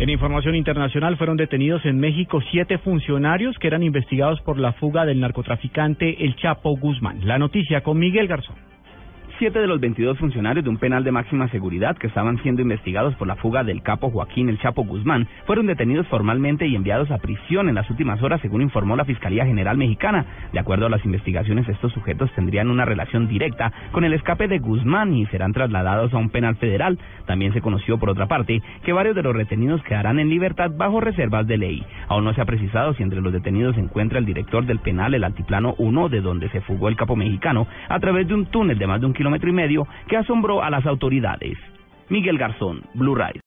En información internacional fueron detenidos en México siete funcionarios que eran investigados por la fuga del narcotraficante El Chapo Guzmán. La noticia con Miguel Garzón. Siete de los 22 funcionarios de un penal de máxima seguridad que estaban siendo investigados por la fuga del capo Joaquín El Chapo Guzmán fueron detenidos formalmente y enviados a prisión en las últimas horas, según informó la Fiscalía General Mexicana. De acuerdo a las investigaciones, estos sujetos tendrían una relación directa con el escape de Guzmán y serán trasladados a un penal federal. También se conoció, por otra parte, que varios de los retenidos quedarán en libertad bajo reservas de ley. Aún no se ha precisado si entre los detenidos se encuentra el director del penal, el Altiplano 1, de donde se fugó el capo mexicano, a través de un túnel de más de un kilómetro y medio que asombró a las autoridades. Miguel Garzón, Blue Rise.